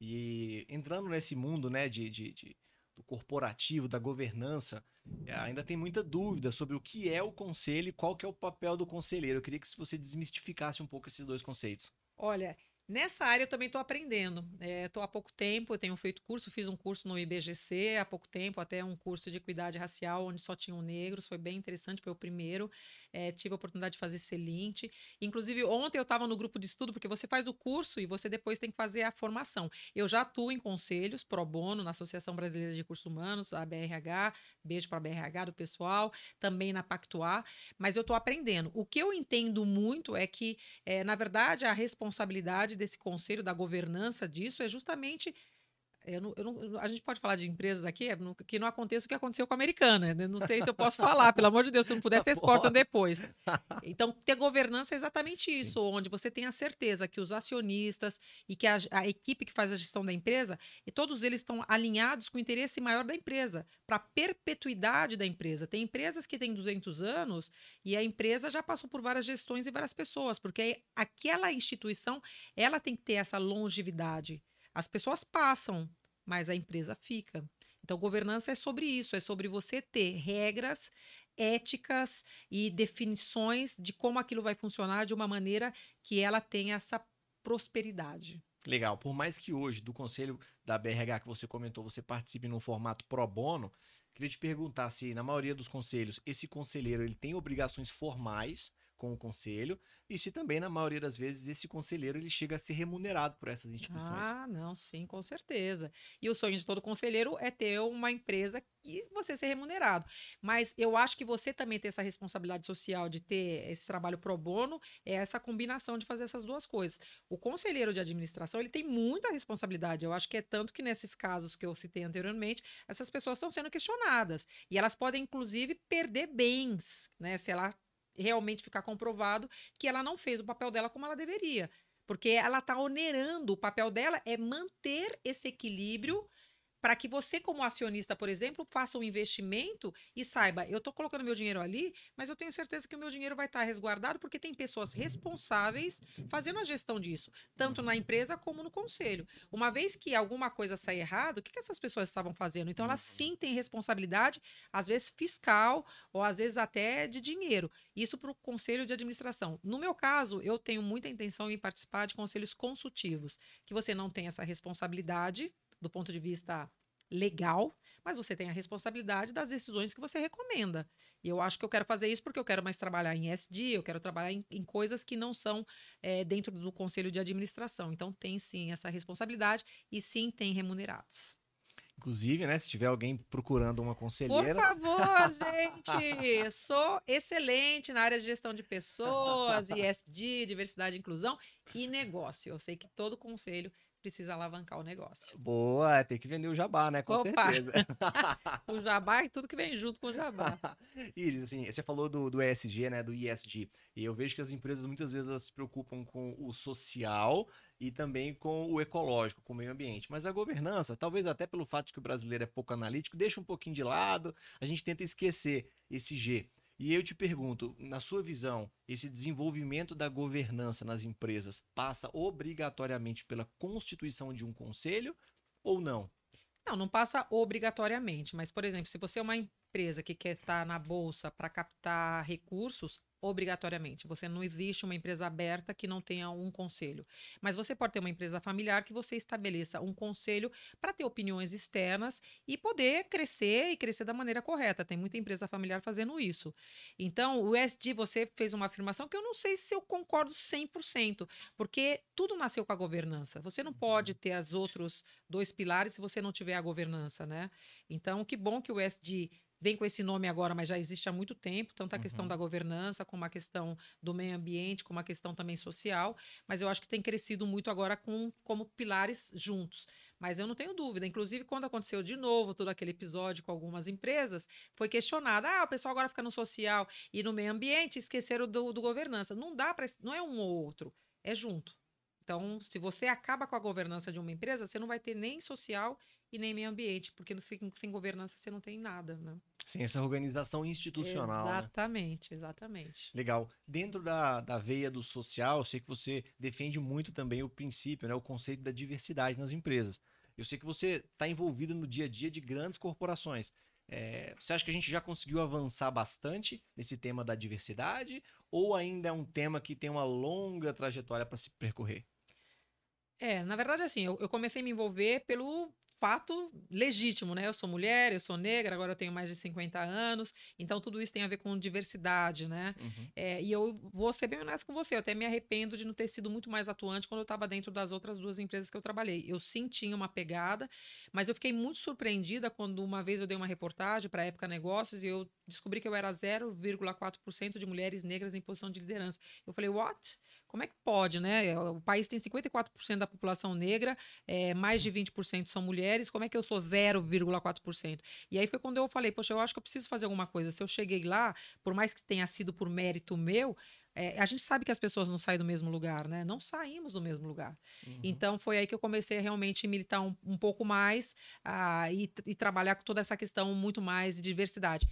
E entrando nesse mundo né, de, de, de do corporativo, da governança, é, ainda tem muita dúvida sobre o que é o conselho e qual que é o papel do conselheiro. Eu queria que você desmistificasse um pouco esses dois conceitos. Olha, Nessa área eu também estou aprendendo. Estou é, há pouco tempo, eu tenho feito curso, fiz um curso no IBGC há pouco tempo, até um curso de equidade racial, onde só tinham negros, foi bem interessante, foi o primeiro. É, tive a oportunidade de fazer Celinte. Inclusive, ontem eu estava no grupo de estudo, porque você faz o curso e você depois tem que fazer a formação. Eu já atuo em conselhos pro bono, na Associação Brasileira de Recursos Humanos, a BRH, beijo para a BRH do pessoal, também na Pactuar, mas eu estou aprendendo. O que eu entendo muito é que, é, na verdade, a responsabilidade desse conselho, da governança disso, é justamente eu não, eu não, a gente pode falar de empresas aqui é, que não aconteça o que aconteceu com a americana. Né? Não sei se eu posso falar, pelo amor de Deus, se não puder, vocês cortam depois. Então, ter governança é exatamente isso, Sim. onde você tem a certeza que os acionistas e que a, a, equipe que faz a gestão da empresa, e todos eles estão alinhados com o interesse maior da empresa, para a perpetuidade da empresa. Tem empresas que têm 200 anos e a empresa já passou por várias gestões e várias pessoas, porque aquela instituição ela tem que ter essa longevidade. As pessoas passam, mas a empresa fica. Então, governança é sobre isso, é sobre você ter regras éticas e definições de como aquilo vai funcionar de uma maneira que ela tenha essa prosperidade. Legal. Por mais que hoje, do conselho da BRH que você comentou, você participe num formato pro bono, queria te perguntar se, na maioria dos conselhos, esse conselheiro ele tem obrigações formais com o conselho e se também na maioria das vezes esse conselheiro ele chega a ser remunerado por essas instituições. Ah, não, sim, com certeza. E o sonho de todo conselheiro é ter uma empresa que você ser remunerado. Mas eu acho que você também ter essa responsabilidade social de ter esse trabalho pro bono é essa combinação de fazer essas duas coisas. O conselheiro de administração, ele tem muita responsabilidade. Eu acho que é tanto que nesses casos que eu citei anteriormente, essas pessoas estão sendo questionadas e elas podem inclusive perder bens, né, se ela realmente ficar comprovado que ela não fez o papel dela como ela deveria. Porque ela está onerando, o papel dela é manter esse equilíbrio Sim para que você, como acionista, por exemplo, faça um investimento e saiba, eu estou colocando meu dinheiro ali, mas eu tenho certeza que o meu dinheiro vai estar tá resguardado porque tem pessoas responsáveis fazendo a gestão disso, tanto na empresa como no conselho. Uma vez que alguma coisa sai errado, o que, que essas pessoas estavam fazendo? Então, elas sim têm responsabilidade, às vezes fiscal ou às vezes até de dinheiro. Isso para o conselho de administração. No meu caso, eu tenho muita intenção em participar de conselhos consultivos, que você não tem essa responsabilidade do ponto de vista legal, mas você tem a responsabilidade das decisões que você recomenda. E eu acho que eu quero fazer isso porque eu quero mais trabalhar em SD, eu quero trabalhar em, em coisas que não são é, dentro do conselho de administração. Então, tem sim essa responsabilidade e sim tem remunerados. Inclusive, né, se tiver alguém procurando uma conselheira. Por favor, gente! Sou excelente na área de gestão de pessoas, ISD, diversidade e inclusão e negócio. Eu sei que todo conselho precisa alavancar o negócio. Boa, tem que vender o jabá, né? Com Opa. certeza. o jabá e tudo que vem junto com o jabá. Iris, assim, você falou do, do ESG, né? Do ISG. E eu vejo que as empresas muitas vezes elas se preocupam com o social e também com o ecológico, com o meio ambiente. Mas a governança, talvez até pelo fato de que o brasileiro é pouco analítico, deixa um pouquinho de lado, a gente tenta esquecer esse G. E eu te pergunto, na sua visão, esse desenvolvimento da governança nas empresas passa obrigatoriamente pela constituição de um conselho ou não? Não, não passa obrigatoriamente, mas, por exemplo, se você é uma empresa que quer estar na bolsa para captar recursos, obrigatoriamente. Você não existe uma empresa aberta que não tenha um conselho. Mas você pode ter uma empresa familiar que você estabeleça um conselho para ter opiniões externas e poder crescer e crescer da maneira correta. Tem muita empresa familiar fazendo isso. Então, o SD, você fez uma afirmação que eu não sei se eu concordo 100%, porque tudo nasceu com a governança. Você não pode uhum. ter os outros dois pilares se você não tiver a governança, né? Então, que bom que o SD vem com esse nome agora, mas já existe há muito tempo, tanto a uhum. questão da governança, como a questão do meio ambiente, como a questão também social, mas eu acho que tem crescido muito agora com, como pilares juntos. Mas eu não tenho dúvida, inclusive quando aconteceu de novo todo aquele episódio com algumas empresas, foi questionado, ah, o pessoal agora fica no social e no meio ambiente, esqueceram do, do governança. Não dá para, não é um ou outro, é junto. Então, se você acaba com a governança de uma empresa, você não vai ter nem social e nem meio ambiente, porque sem, sem governança você não tem nada, né? Sem essa organização institucional. Né? Exatamente, né? exatamente. Legal. Dentro da, da veia do social, eu sei que você defende muito também o princípio, né, o conceito da diversidade nas empresas. Eu sei que você está envolvido no dia a dia de grandes corporações. É, você acha que a gente já conseguiu avançar bastante nesse tema da diversidade? Ou ainda é um tema que tem uma longa trajetória para se percorrer? É, na verdade, assim, eu, eu comecei a me envolver pelo fato legítimo, né? Eu sou mulher, eu sou negra, agora eu tenho mais de 50 anos, então tudo isso tem a ver com diversidade, né? Uhum. É, e eu vou ser bem honesto com você, eu até me arrependo de não ter sido muito mais atuante quando eu estava dentro das outras duas empresas que eu trabalhei. Eu sim tinha uma pegada, mas eu fiquei muito surpreendida quando uma vez eu dei uma reportagem para a Época Negócios e eu descobri que eu era 0,4% de mulheres negras em posição de liderança. Eu falei, what? Como é que pode, né? O país tem 54% da população negra, é, mais de 20% são mulheres, como é que eu sou 0,4%? E aí foi quando eu falei, poxa, eu acho que eu preciso fazer alguma coisa. Se eu cheguei lá, por mais que tenha sido por mérito meu, é, a gente sabe que as pessoas não saem do mesmo lugar, né? Não saímos do mesmo lugar. Uhum. Então foi aí que eu comecei a realmente militar um, um pouco mais uh, e, e, trabalhar com toda essa questão muito mais de diversidade.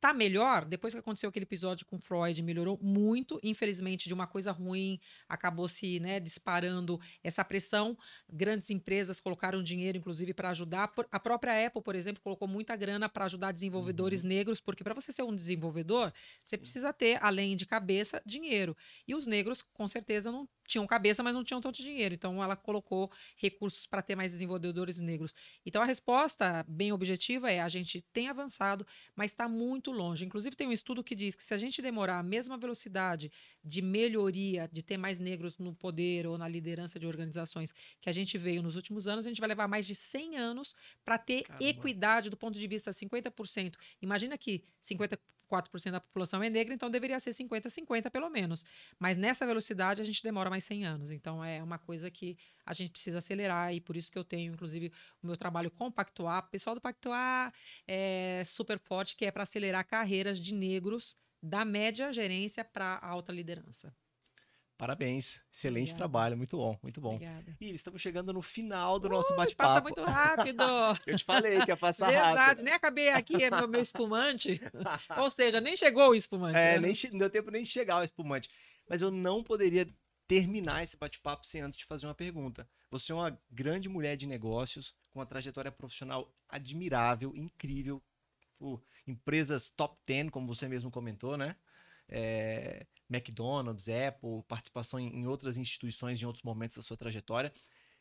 Tá melhor? Depois que aconteceu aquele episódio com Freud, melhorou muito. Infelizmente, de uma coisa ruim, acabou se né, disparando essa pressão. Grandes empresas colocaram dinheiro, inclusive, para ajudar. A própria Apple, por exemplo, colocou muita grana para ajudar desenvolvedores uhum. negros, porque para você ser um desenvolvedor, você precisa ter, além de cabeça, dinheiro. E os negros, com certeza, não tinham cabeça, mas não tinham tanto dinheiro. Então, ela colocou recursos para ter mais desenvolvedores negros. Então, a resposta bem objetiva é: a gente tem avançado, mas está muito longe. Inclusive, tem um estudo que diz que se a gente demorar a mesma velocidade de melhoria, de ter mais negros no poder ou na liderança de organizações que a gente veio nos últimos anos, a gente vai levar mais de 100 anos para ter Caramba. equidade do ponto de vista 50%. Imagina que 50 4% da população é negra, então deveria ser 50-50 pelo menos. Mas nessa velocidade a gente demora mais 100 anos. Então é uma coisa que a gente precisa acelerar e por isso que eu tenho, inclusive, o meu trabalho com o Pactuar. O pessoal do Pactuar é super forte, que é para acelerar carreiras de negros da média gerência para a alta liderança. Parabéns, excelente Obrigada. trabalho, muito bom, muito bom. Obrigada. E estamos chegando no final do nosso bate-papo. Passa muito rápido. Eu te falei que ia passar Verdade, rápido. nem acabei aqui é meu, meu espumante. Ou seja, nem chegou o espumante. É, né? nem não deu tempo nem de chegar o espumante. Mas eu não poderia terminar esse bate-papo sem antes te fazer uma pergunta. Você é uma grande mulher de negócios, com uma trajetória profissional admirável, incrível, por empresas top 10, como você mesmo comentou, né? é, McDonald's, Apple, participação em, em outras instituições em outros momentos da sua trajetória.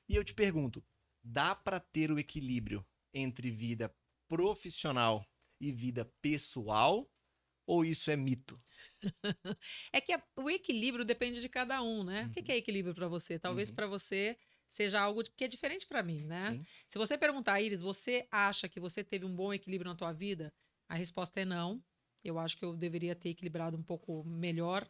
E eu te pergunto, dá para ter o equilíbrio entre vida profissional e vida pessoal? Ou isso é mito? é que a, o equilíbrio depende de cada um, né? Uhum. O que é equilíbrio para você? Talvez uhum. para você seja algo que é diferente para mim, né? Sim. Se você perguntar, Iris, você acha que você teve um bom equilíbrio na tua vida? A resposta é não. Eu acho que eu deveria ter equilibrado um pouco melhor.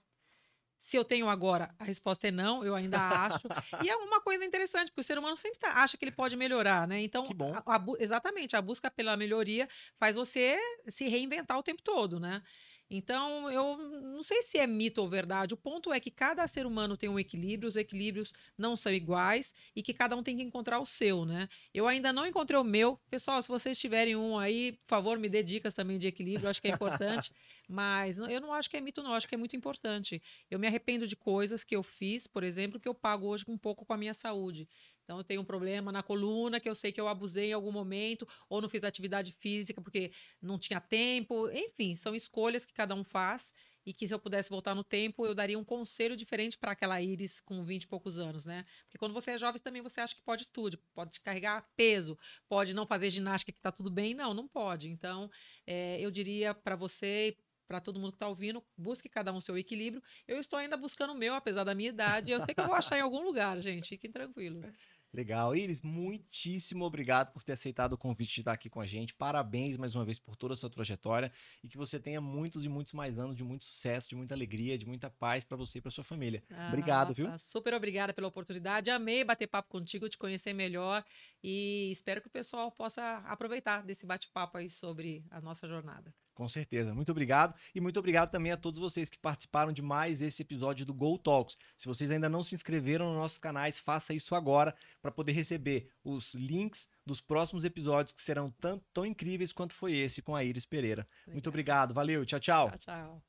Se eu tenho agora, a resposta é não, eu ainda acho. e é uma coisa interessante, porque o ser humano sempre tá, acha que ele pode melhorar, né? Então, a, a, exatamente, a busca pela melhoria faz você se reinventar o tempo todo, né? Então, eu não sei se é mito ou verdade. O ponto é que cada ser humano tem um equilíbrio, os equilíbrios não são iguais e que cada um tem que encontrar o seu, né? Eu ainda não encontrei o meu. Pessoal, se vocês tiverem um aí, por favor, me dê dicas também de equilíbrio, acho que é importante. Mas eu não acho que é mito, não, acho que é muito importante. Eu me arrependo de coisas que eu fiz, por exemplo, que eu pago hoje um pouco com a minha saúde. Então, eu tenho um problema na coluna que eu sei que eu abusei em algum momento, ou não fiz atividade física porque não tinha tempo. Enfim, são escolhas que cada um faz e que se eu pudesse voltar no tempo, eu daria um conselho diferente para aquela Iris com 20 e poucos anos, né? Porque quando você é jovem também você acha que pode tudo, pode carregar peso, pode não fazer ginástica que está tudo bem. Não, não pode. Então, é, eu diria para você para todo mundo que está ouvindo, busque cada um seu equilíbrio. Eu estou ainda buscando o meu, apesar da minha idade. Eu sei que eu vou achar em algum lugar, gente. Fiquem tranquilos. Legal. Iris, muitíssimo obrigado por ter aceitado o convite de estar aqui com a gente. Parabéns mais uma vez por toda a sua trajetória e que você tenha muitos e muitos mais anos de muito sucesso, de muita alegria, de muita paz para você e para sua família. Ah, obrigado, nossa, viu? Super obrigada pela oportunidade. Amei bater papo contigo, te conhecer melhor e espero que o pessoal possa aproveitar desse bate-papo aí sobre a nossa jornada. Com certeza. Muito obrigado. E muito obrigado também a todos vocês que participaram de mais esse episódio do Go Talks. Se vocês ainda não se inscreveram nos nossos canais, faça isso agora para poder receber os links dos próximos episódios que serão tão, tão incríveis quanto foi esse com a Iris Pereira. Muito obrigado. Valeu. Tchau, tchau. Tchau, tchau.